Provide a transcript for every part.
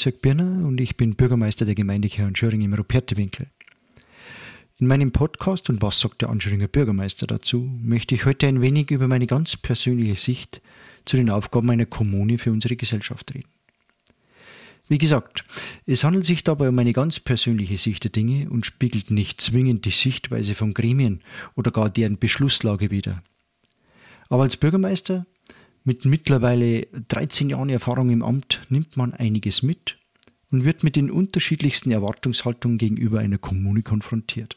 Hans-Jörg Birner und ich bin Bürgermeister der Gemeinde Kirchenschöring im Rupertewinkel. In meinem Podcast und was sagt der Anschöringer Bürgermeister dazu, möchte ich heute ein wenig über meine ganz persönliche Sicht zu den Aufgaben einer Kommune für unsere Gesellschaft reden. Wie gesagt, es handelt sich dabei um eine ganz persönliche Sicht der Dinge und spiegelt nicht zwingend die Sichtweise von Gremien oder gar deren Beschlusslage wider. Aber als Bürgermeister mit mittlerweile 13 Jahren Erfahrung im Amt nimmt man einiges mit und wird mit den unterschiedlichsten Erwartungshaltungen gegenüber einer Kommune konfrontiert.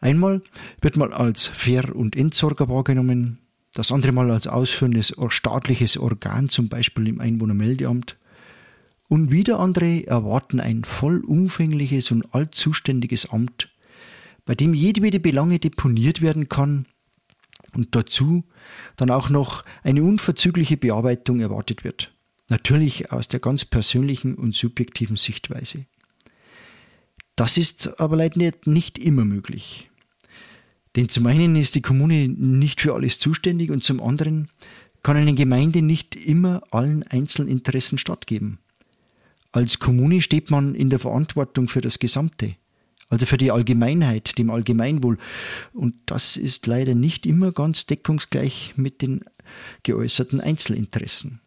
Einmal wird man als Fair- und Entsorger wahrgenommen, das andere Mal als ausführendes staatliches Organ, zum Beispiel im Einwohnermeldeamt. Und wieder andere erwarten ein vollumfängliches und allzuständiges Amt, bei dem jedwede Belange deponiert werden kann und dazu dann auch noch eine unverzügliche Bearbeitung erwartet wird. Natürlich aus der ganz persönlichen und subjektiven Sichtweise. Das ist aber leider nicht immer möglich. Denn zum einen ist die Kommune nicht für alles zuständig und zum anderen kann eine Gemeinde nicht immer allen Einzelinteressen stattgeben. Als Kommune steht man in der Verantwortung für das Gesamte, also für die Allgemeinheit, dem Allgemeinwohl. Und das ist leider nicht immer ganz deckungsgleich mit den geäußerten Einzelinteressen.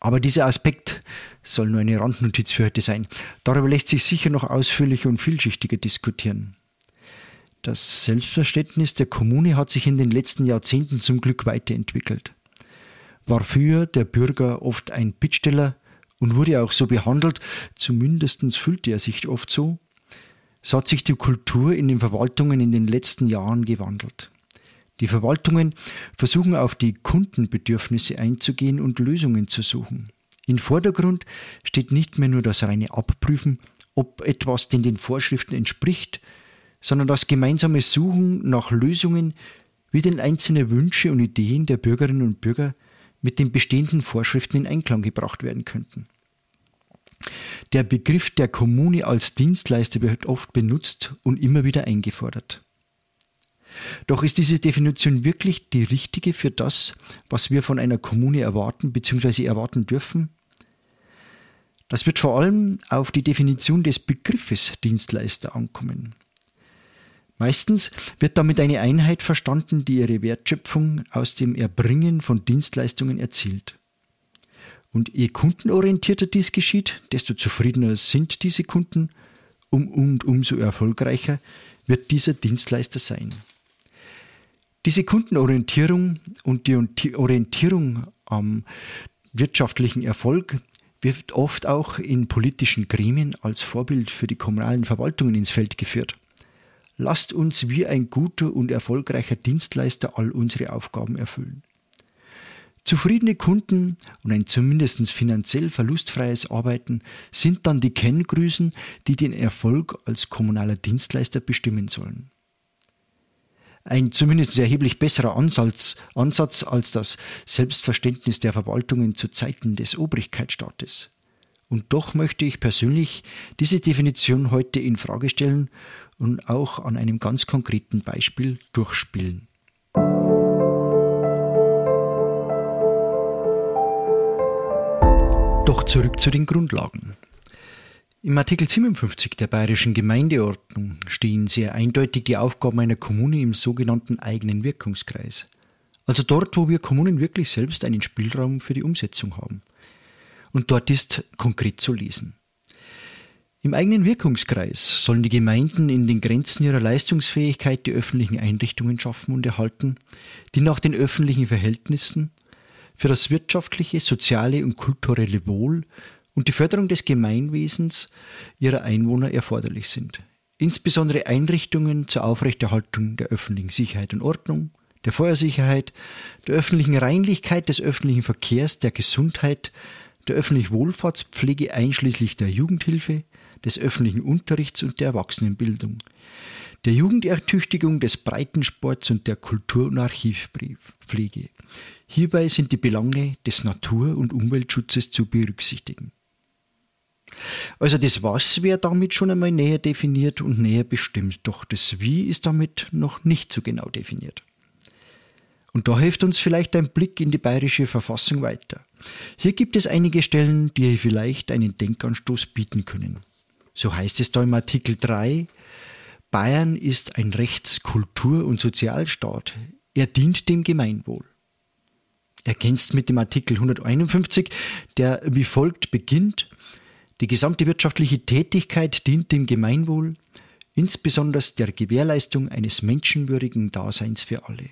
Aber dieser Aspekt soll nur eine Randnotiz für heute sein. Darüber lässt sich sicher noch ausführlicher und vielschichtiger diskutieren. Das Selbstverständnis der Kommune hat sich in den letzten Jahrzehnten zum Glück weiterentwickelt. War früher der Bürger oft ein Bittsteller und wurde auch so behandelt, zumindest fühlte er sich oft so, so hat sich die Kultur in den Verwaltungen in den letzten Jahren gewandelt. Die Verwaltungen versuchen auf die Kundenbedürfnisse einzugehen und Lösungen zu suchen. Im Vordergrund steht nicht mehr nur das reine Abprüfen, ob etwas denn den Vorschriften entspricht, sondern das gemeinsame Suchen nach Lösungen, wie denn einzelne Wünsche und Ideen der Bürgerinnen und Bürger mit den bestehenden Vorschriften in Einklang gebracht werden könnten. Der Begriff der Kommune als Dienstleister wird oft benutzt und immer wieder eingefordert. Doch ist diese Definition wirklich die richtige für das, was wir von einer Kommune erwarten bzw. erwarten dürfen? Das wird vor allem auf die Definition des Begriffes Dienstleister ankommen. Meistens wird damit eine Einheit verstanden, die ihre Wertschöpfung aus dem Erbringen von Dienstleistungen erzielt. Und je kundenorientierter dies geschieht, desto zufriedener sind diese Kunden um, und umso erfolgreicher wird dieser Dienstleister sein. Diese Kundenorientierung und die Orientierung am wirtschaftlichen Erfolg wird oft auch in politischen Gremien als Vorbild für die kommunalen Verwaltungen ins Feld geführt. Lasst uns wie ein guter und erfolgreicher Dienstleister all unsere Aufgaben erfüllen. Zufriedene Kunden und ein zumindest finanziell verlustfreies Arbeiten sind dann die Kenngrüßen, die den Erfolg als kommunaler Dienstleister bestimmen sollen. Ein zumindest erheblich besserer Ansatz, Ansatz als das Selbstverständnis der Verwaltungen zu Zeiten des Obrigkeitsstaates. Und doch möchte ich persönlich diese Definition heute in Frage stellen und auch an einem ganz konkreten Beispiel durchspielen. Zurück zu den Grundlagen. Im Artikel 57 der Bayerischen Gemeindeordnung stehen sehr eindeutig die Aufgaben einer Kommune im sogenannten eigenen Wirkungskreis. Also dort, wo wir Kommunen wirklich selbst einen Spielraum für die Umsetzung haben. Und dort ist konkret zu lesen. Im eigenen Wirkungskreis sollen die Gemeinden in den Grenzen ihrer Leistungsfähigkeit die öffentlichen Einrichtungen schaffen und erhalten, die nach den öffentlichen Verhältnissen für das wirtschaftliche, soziale und kulturelle Wohl und die Förderung des Gemeinwesens ihrer Einwohner erforderlich sind. Insbesondere Einrichtungen zur Aufrechterhaltung der öffentlichen Sicherheit und Ordnung, der Feuersicherheit, der öffentlichen Reinlichkeit, des öffentlichen Verkehrs, der Gesundheit, der öffentlichen Wohlfahrtspflege einschließlich der Jugendhilfe, des öffentlichen Unterrichts und der Erwachsenenbildung, der Jugendertüchtigung, des Breitensports und der Kultur- und Archivpflege. Hierbei sind die Belange des Natur- und Umweltschutzes zu berücksichtigen. Also das Was wäre damit schon einmal näher definiert und näher bestimmt, doch das Wie ist damit noch nicht so genau definiert. Und da hilft uns vielleicht ein Blick in die bayerische Verfassung weiter. Hier gibt es einige Stellen, die vielleicht einen Denkanstoß bieten können. So heißt es da im Artikel 3, Bayern ist ein Rechts-, Kultur- und Sozialstaat. Er dient dem Gemeinwohl. Ergänzt mit dem Artikel 151, der wie folgt beginnt, die gesamte wirtschaftliche Tätigkeit dient dem Gemeinwohl, insbesondere der Gewährleistung eines menschenwürdigen Daseins für alle.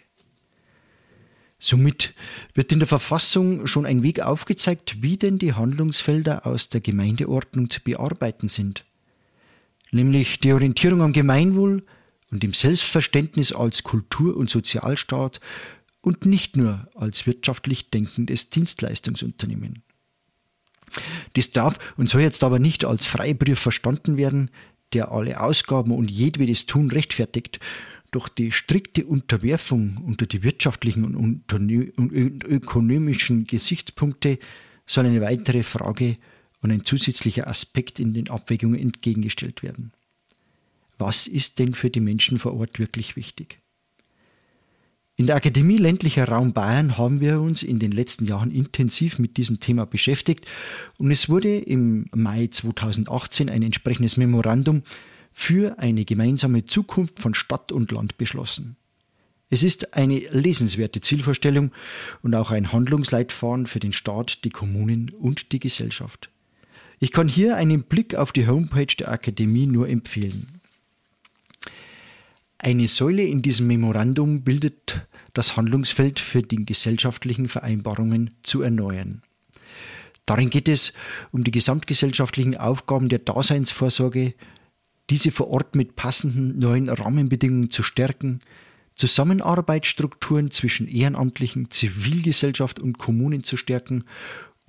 Somit wird in der Verfassung schon ein Weg aufgezeigt, wie denn die Handlungsfelder aus der Gemeindeordnung zu bearbeiten sind. Nämlich die Orientierung am Gemeinwohl und dem Selbstverständnis als Kultur- und Sozialstaat und nicht nur als wirtschaftlich denkendes Dienstleistungsunternehmen. Das darf und soll jetzt aber nicht als Freibrief verstanden werden, der alle Ausgaben und jedwedes Tun rechtfertigt, doch die strikte Unterwerfung unter die wirtschaftlichen und, und ökonomischen Gesichtspunkte soll eine weitere Frage und ein zusätzlicher Aspekt in den Abwägungen entgegengestellt werden. Was ist denn für die Menschen vor Ort wirklich wichtig? In der Akademie ländlicher Raum Bayern haben wir uns in den letzten Jahren intensiv mit diesem Thema beschäftigt und es wurde im Mai 2018 ein entsprechendes Memorandum für eine gemeinsame Zukunft von Stadt und Land beschlossen. Es ist eine lesenswerte Zielvorstellung und auch ein Handlungsleitfaden für den Staat, die Kommunen und die Gesellschaft. Ich kann hier einen Blick auf die Homepage der Akademie nur empfehlen. Eine Säule in diesem Memorandum bildet das Handlungsfeld für die gesellschaftlichen Vereinbarungen zu erneuern. Darin geht es um die gesamtgesellschaftlichen Aufgaben der Daseinsvorsorge, diese vor Ort mit passenden neuen Rahmenbedingungen zu stärken, Zusammenarbeitsstrukturen zwischen Ehrenamtlichen, Zivilgesellschaft und Kommunen zu stärken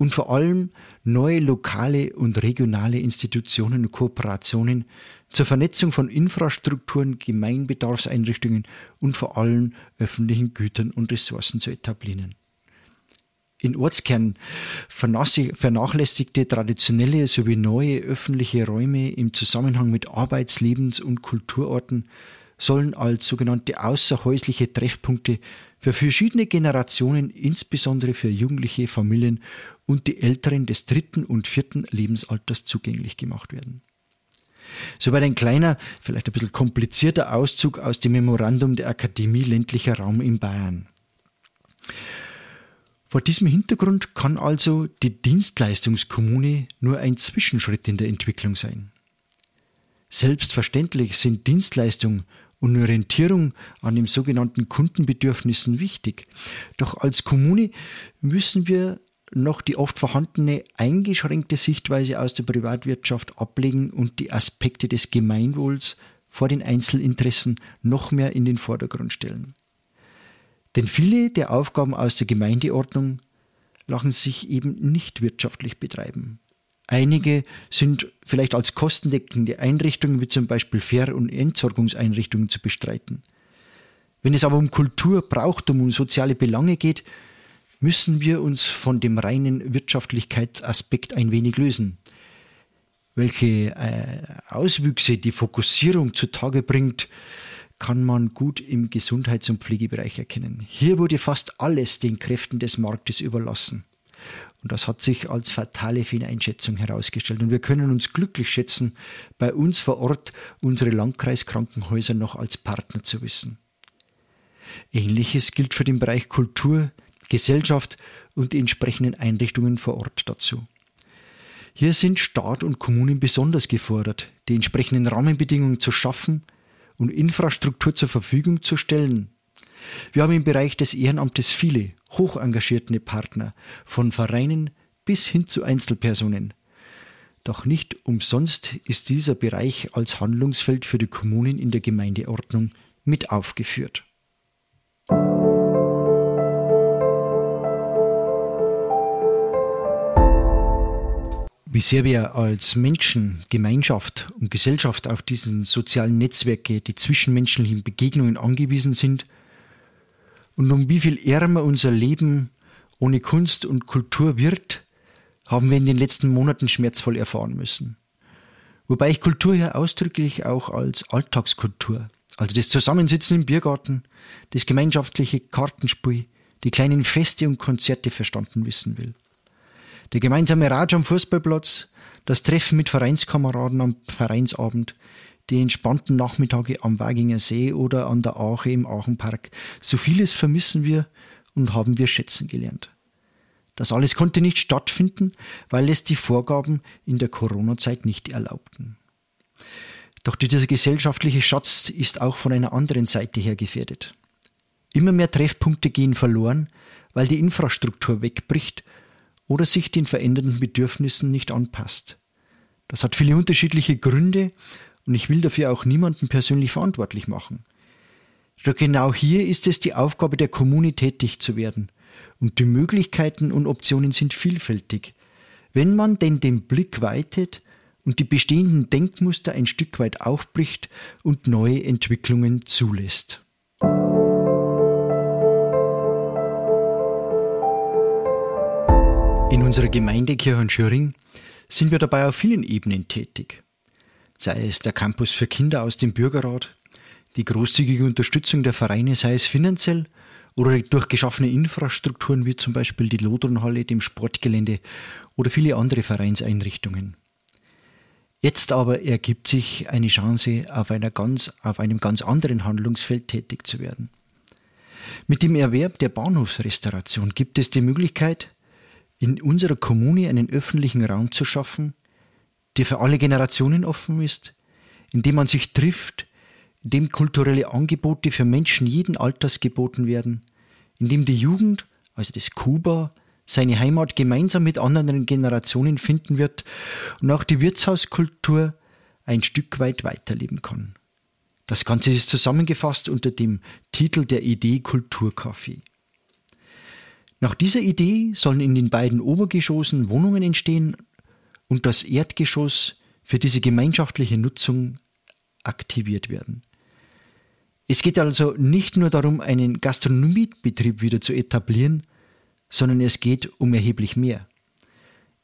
und vor allem neue lokale und regionale Institutionen und Kooperationen zur Vernetzung von Infrastrukturen, Gemeinbedarfseinrichtungen und vor allem öffentlichen Gütern und Ressourcen zu etablieren. In Ortskernen vernachlässigte traditionelle sowie neue öffentliche Räume im Zusammenhang mit Arbeits-, Lebens- und Kulturorten sollen als sogenannte außerhäusliche Treffpunkte für verschiedene Generationen, insbesondere für jugendliche Familien und die Älteren des dritten und vierten Lebensalters zugänglich gemacht werden. Soweit ein kleiner, vielleicht ein bisschen komplizierter Auszug aus dem Memorandum der Akademie ländlicher Raum in Bayern. Vor diesem Hintergrund kann also die Dienstleistungskommune nur ein Zwischenschritt in der Entwicklung sein. Selbstverständlich sind Dienstleistung und Orientierung an den sogenannten Kundenbedürfnissen wichtig. Doch als Kommune müssen wir noch die oft vorhandene eingeschränkte Sichtweise aus der Privatwirtschaft ablegen und die Aspekte des Gemeinwohls vor den Einzelinteressen noch mehr in den Vordergrund stellen. Denn viele der Aufgaben aus der Gemeindeordnung lassen sich eben nicht wirtschaftlich betreiben. Einige sind vielleicht als kostendeckende Einrichtungen wie zum Beispiel Fair- und Entsorgungseinrichtungen zu bestreiten. Wenn es aber um Kultur, Brauchtum und soziale Belange geht, müssen wir uns von dem reinen Wirtschaftlichkeitsaspekt ein wenig lösen. Welche äh, Auswüchse die Fokussierung zutage bringt, kann man gut im Gesundheits- und Pflegebereich erkennen. Hier wurde fast alles den Kräften des Marktes überlassen. Und das hat sich als fatale Fehleinschätzung herausgestellt. Und wir können uns glücklich schätzen, bei uns vor Ort unsere Landkreiskrankenhäuser noch als Partner zu wissen. Ähnliches gilt für den Bereich Kultur, Gesellschaft und die entsprechenden Einrichtungen vor Ort dazu. Hier sind Staat und Kommunen besonders gefordert, die entsprechenden Rahmenbedingungen zu schaffen und Infrastruktur zur Verfügung zu stellen, wir haben im Bereich des Ehrenamtes viele hoch engagierte Partner, von Vereinen bis hin zu Einzelpersonen. Doch nicht umsonst ist dieser Bereich als Handlungsfeld für die Kommunen in der Gemeindeordnung mit aufgeführt. Wie sehr wir als Menschen, Gemeinschaft und Gesellschaft auf diesen sozialen Netzwerke, die zwischenmenschlichen Begegnungen angewiesen sind, und um wie viel ärmer unser Leben ohne Kunst und Kultur wird, haben wir in den letzten Monaten schmerzvoll erfahren müssen. Wobei ich Kultur ja ausdrücklich auch als Alltagskultur, Also das Zusammensitzen im Biergarten, das gemeinschaftliche Kartenspiel, die kleinen Feste und Konzerte verstanden wissen will. Der gemeinsame Ratsch am Fußballplatz, das Treffen mit Vereinskameraden am Vereinsabend, die entspannten Nachmittage am Waginger See oder an der Ache im Aachenpark. So vieles vermissen wir und haben wir schätzen gelernt. Das alles konnte nicht stattfinden, weil es die Vorgaben in der Corona-Zeit nicht erlaubten. Doch dieser gesellschaftliche Schatz ist auch von einer anderen Seite her gefährdet. Immer mehr Treffpunkte gehen verloren, weil die Infrastruktur wegbricht oder sich den verändernden Bedürfnissen nicht anpasst. Das hat viele unterschiedliche Gründe und ich will dafür auch niemanden persönlich verantwortlich machen. Doch genau hier ist es die Aufgabe der Kommune tätig zu werden und die Möglichkeiten und Optionen sind vielfältig. Wenn man denn den Blick weitet und die bestehenden Denkmuster ein Stück weit aufbricht und neue Entwicklungen zulässt. In unserer Gemeinde Kirchenschöring sind wir dabei auf vielen Ebenen tätig. Sei es der Campus für Kinder aus dem Bürgerrat, die großzügige Unterstützung der Vereine, sei es finanziell oder durch geschaffene Infrastrukturen wie zum Beispiel die Lodronhalle, dem Sportgelände oder viele andere Vereinseinrichtungen. Jetzt aber ergibt sich eine Chance, auf, einer ganz, auf einem ganz anderen Handlungsfeld tätig zu werden. Mit dem Erwerb der Bahnhofsrestauration gibt es die Möglichkeit, in unserer Kommune einen öffentlichen Raum zu schaffen, der für alle Generationen offen ist, in dem man sich trifft, in dem kulturelle Angebote für Menschen jeden Alters geboten werden, in dem die Jugend, also das Kuba, seine Heimat gemeinsam mit anderen Generationen finden wird und auch die Wirtshauskultur ein Stück weit weiterleben kann. Das Ganze ist zusammengefasst unter dem Titel der Idee Kulturcafé. Nach dieser Idee sollen in den beiden Obergeschossen Wohnungen entstehen und das Erdgeschoss für diese gemeinschaftliche Nutzung aktiviert werden. Es geht also nicht nur darum, einen Gastronomiebetrieb wieder zu etablieren, sondern es geht um erheblich mehr.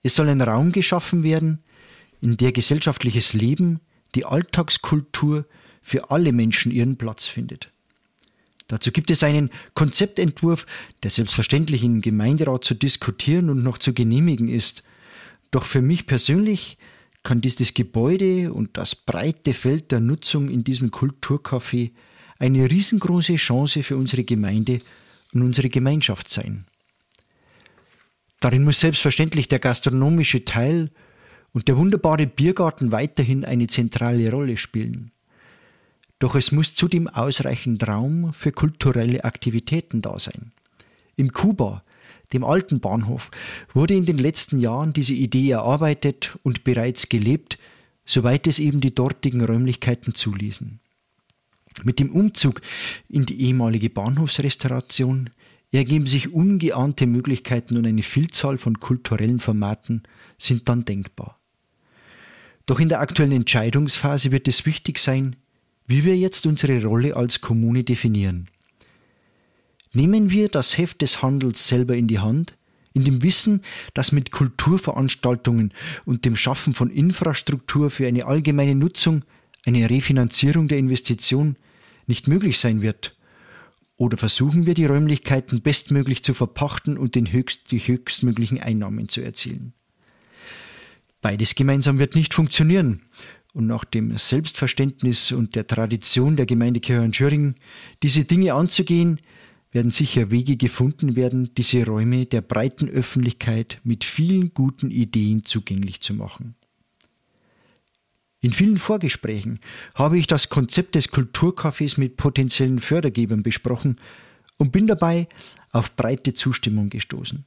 Es soll ein Raum geschaffen werden, in der gesellschaftliches Leben, die Alltagskultur für alle Menschen ihren Platz findet. Dazu gibt es einen Konzeptentwurf, der selbstverständlich im Gemeinderat zu diskutieren und noch zu genehmigen ist. Doch für mich persönlich kann dieses Gebäude und das breite Feld der Nutzung in diesem Kulturcafé eine riesengroße Chance für unsere Gemeinde und unsere Gemeinschaft sein. Darin muss selbstverständlich der gastronomische Teil und der wunderbare Biergarten weiterhin eine zentrale Rolle spielen. Doch es muss zudem ausreichend Raum für kulturelle Aktivitäten da sein. Im Kuba, dem alten Bahnhof, wurde in den letzten Jahren diese Idee erarbeitet und bereits gelebt, soweit es eben die dortigen Räumlichkeiten zuließen. Mit dem Umzug in die ehemalige Bahnhofsrestauration ergeben sich ungeahnte Möglichkeiten und eine Vielzahl von kulturellen Formaten sind dann denkbar. Doch in der aktuellen Entscheidungsphase wird es wichtig sein, wie wir jetzt unsere Rolle als Kommune definieren. Nehmen wir das Heft des Handels selber in die Hand, in dem Wissen, dass mit Kulturveranstaltungen und dem Schaffen von Infrastruktur für eine allgemeine Nutzung eine Refinanzierung der Investition nicht möglich sein wird oder versuchen wir die Räumlichkeiten bestmöglich zu verpachten und den höchst, die höchstmöglichen Einnahmen zu erzielen. Beides gemeinsam wird nicht funktionieren. Und nach dem Selbstverständnis und der Tradition der Gemeinde Kirchhörn-Schöring, diese Dinge anzugehen, werden sicher Wege gefunden werden, diese Räume der breiten Öffentlichkeit mit vielen guten Ideen zugänglich zu machen. In vielen Vorgesprächen habe ich das Konzept des Kulturcafés mit potenziellen Fördergebern besprochen und bin dabei auf breite Zustimmung gestoßen.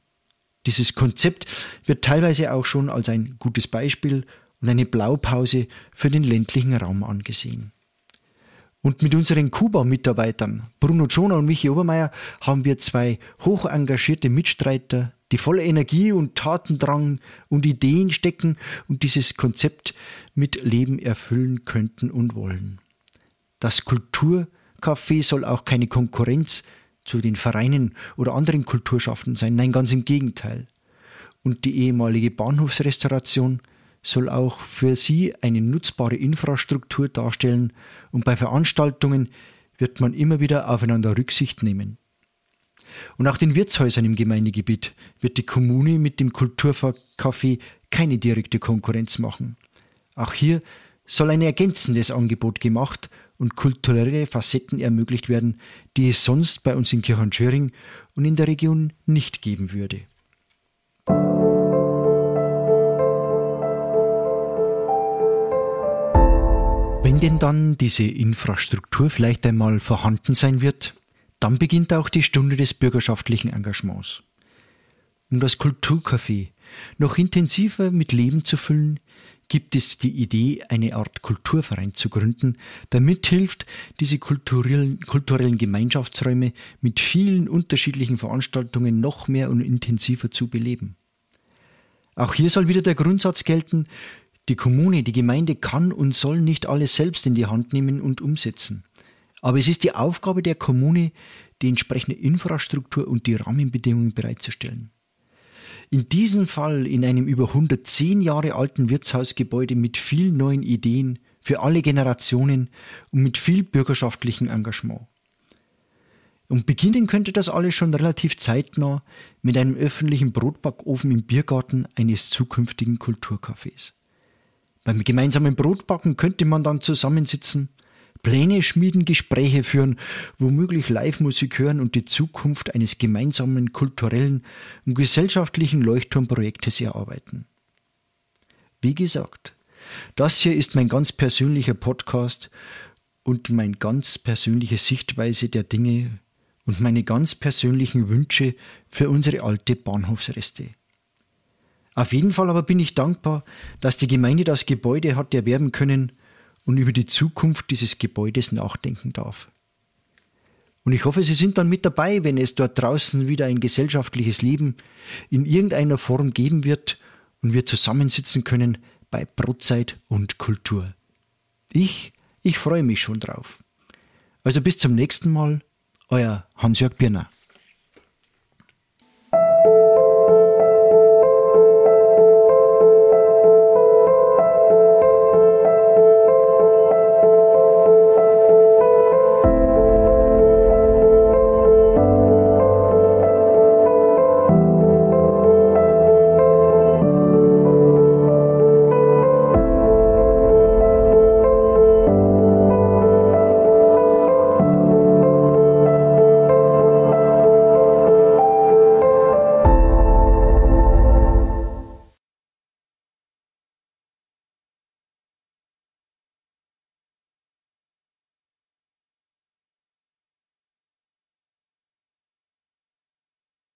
Dieses Konzept wird teilweise auch schon als ein gutes Beispiel und eine Blaupause für den ländlichen Raum angesehen. Und mit unseren Kuba-Mitarbeitern, Bruno Schoner und Michi Obermeier, haben wir zwei hoch engagierte Mitstreiter, die voller Energie und Tatendrang und Ideen stecken und dieses Konzept mit Leben erfüllen könnten und wollen. Das Kulturcafé soll auch keine Konkurrenz zu den Vereinen oder anderen Kulturschaffenden sein, nein, ganz im Gegenteil. Und die ehemalige Bahnhofsrestauration soll auch für sie eine nutzbare Infrastruktur darstellen und bei Veranstaltungen wird man immer wieder aufeinander Rücksicht nehmen. Und auch den Wirtshäusern im Gemeindegebiet wird die Kommune mit dem Kulturcafé keine direkte Konkurrenz machen. Auch hier soll ein ergänzendes Angebot gemacht und kulturelle Facetten ermöglicht werden, die es sonst bei uns in Kirchenschöring und in der Region nicht geben würde. Wenn denn dann diese Infrastruktur vielleicht einmal vorhanden sein wird, dann beginnt auch die Stunde des bürgerschaftlichen Engagements. Um das Kulturcafé noch intensiver mit Leben zu füllen, gibt es die Idee, eine Art Kulturverein zu gründen, der mithilft, diese kulturellen, kulturellen Gemeinschaftsräume mit vielen unterschiedlichen Veranstaltungen noch mehr und intensiver zu beleben. Auch hier soll wieder der Grundsatz gelten, die Kommune, die Gemeinde kann und soll nicht alles selbst in die Hand nehmen und umsetzen. Aber es ist die Aufgabe der Kommune, die entsprechende Infrastruktur und die Rahmenbedingungen bereitzustellen. In diesem Fall in einem über 110 Jahre alten Wirtshausgebäude mit vielen neuen Ideen für alle Generationen und mit viel bürgerschaftlichem Engagement. Und beginnen könnte das alles schon relativ zeitnah mit einem öffentlichen Brotbackofen im Biergarten eines zukünftigen Kulturcafés. Beim gemeinsamen Brotbacken könnte man dann zusammensitzen, Pläne schmieden, Gespräche führen, womöglich Live-Musik hören und die Zukunft eines gemeinsamen kulturellen und gesellschaftlichen Leuchtturmprojektes erarbeiten. Wie gesagt, das hier ist mein ganz persönlicher Podcast und meine ganz persönliche Sichtweise der Dinge und meine ganz persönlichen Wünsche für unsere alte Bahnhofsreste. Auf jeden Fall aber bin ich dankbar, dass die Gemeinde das Gebäude hat erwerben können und über die Zukunft dieses Gebäudes nachdenken darf. Und ich hoffe, Sie sind dann mit dabei, wenn es dort draußen wieder ein gesellschaftliches Leben in irgendeiner Form geben wird und wir zusammensitzen können bei Brotzeit und Kultur. Ich, ich freue mich schon drauf. Also bis zum nächsten Mal, euer Hans-Jörg Birner.